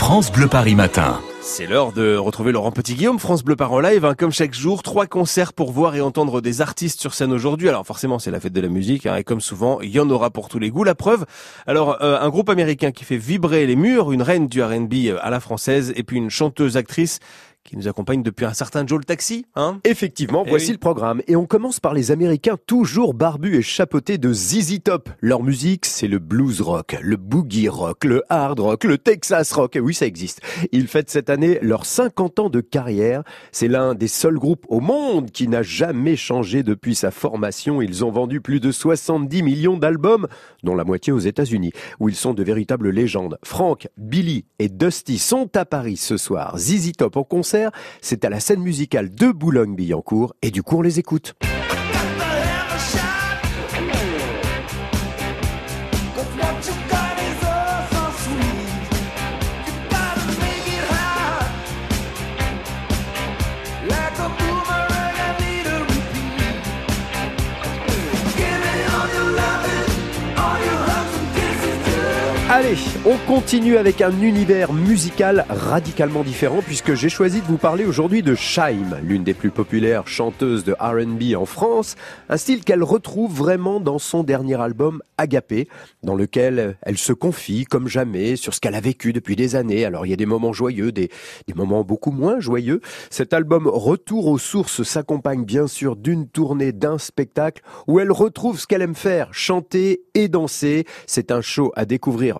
France Bleu Paris Matin. C'est l'heure de retrouver Laurent Petit-Guillaume, France Bleu Par en live, hein, comme chaque jour, trois concerts pour voir et entendre des artistes sur scène aujourd'hui. Alors forcément, c'est la fête de la musique, hein, et comme souvent, il y en aura pour tous les goûts. La preuve, alors euh, un groupe américain qui fait vibrer les murs, une reine du R&B à la française, et puis une chanteuse actrice qui nous accompagne depuis un certain Joe le Taxi. Hein? Effectivement, Eh voici oui. le programme. Et on commence par les Américains toujours barbus et chapeautés de ZZ Top. Leur musique, c'est le blues rock, le boogie rock, le hard rock, le Texas rock. Et oui, ça existe. Ils fêtent cette année leurs 50 ans de carrière. C'est l'un des seuls groupes au monde qui n'a jamais changé depuis sa formation. Ils ont vendu plus de 70 millions d'albums, dont la moitié aux États-Unis, où ils sont de véritables légendes. Frank, Billy et Dusty sont à Paris ce soir. ZZ Top en concert, c'est à la scène musicale de Boulogne-Billancourt et du coup on les écoute. Allez, on continue avec un univers musical radicalement différent puisque j'ai choisi de vous parler aujourd'hui de Shaim, l'une des plus populaires chanteuses de R&B en France, un style qu'elle retrouve vraiment dans son dernier album Agapé, dans lequel elle se confie comme jamais sur ce qu'elle a vécu depuis des années. Alors il y a des moments joyeux, des, des moments beaucoup moins joyeux. Cet album Retour aux sources s'accompagne bien sûr d'une tournée, d'un spectacle où elle retrouve ce qu'elle aime faire, chanter et danser. C'est un show à découvrir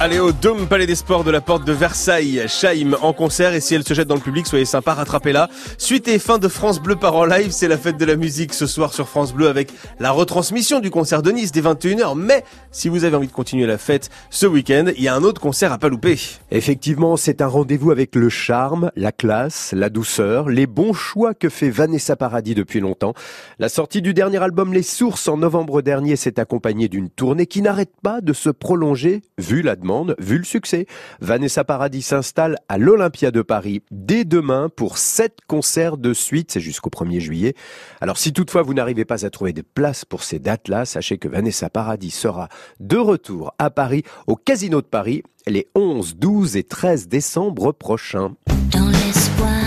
Allez au Dôme Palais des Sports de la Porte de Versailles, Shaim en concert et si elle se jette dans le public, soyez sympa, rattrapez-la. Suite et fin de France Bleu par en live, c'est la fête de la musique ce soir sur France Bleu avec la retransmission du concert de Nice dès 21h. Mais si vous avez envie de continuer la fête ce week-end, il y a un autre concert à pas louper. Effectivement, c'est un rendez-vous avec le charme, la classe, la douceur, les bons choix que fait Vanessa Paradis depuis longtemps. La sortie du dernier album Les Sources en novembre dernier s'est accompagnée d'une tournée qui n'arrête pas de se prolonger, vu la demande, vu le succès. Vanessa Paradis s'installe à l'Olympia de Paris dès demain pour sept concerts de suite, c'est jusqu'au 1er juillet. Alors si toutefois vous n'arrivez pas à trouver des places pour ces dates-là, sachez que Vanessa Paradis sera de retour à Paris, au Casino de Paris, les 11, 12 et 13 décembre prochains. Dans l'espoir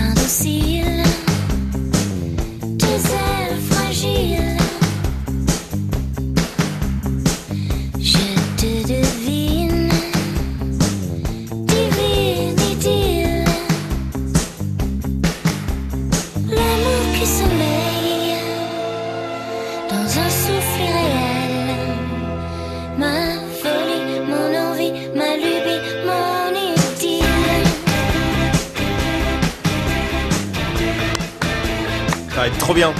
fragiles, trop bien.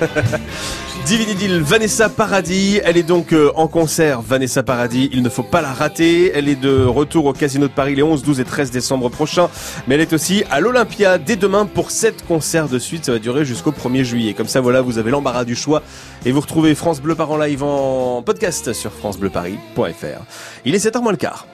Divinidil, Vanessa Paradis, elle est donc euh, en concert, Vanessa Paradis, il ne faut pas la rater, elle est de retour au Casino de Paris les 11, 12 et 13 décembre prochains, mais elle est aussi à l'Olympia dès demain pour 7 concerts de suite, ça va durer jusqu'au 1er juillet, comme ça voilà, vous avez l'embarras du choix, et vous retrouvez France Bleu par en live en podcast sur francebleuparis.fr. Il est 7h moins le quart.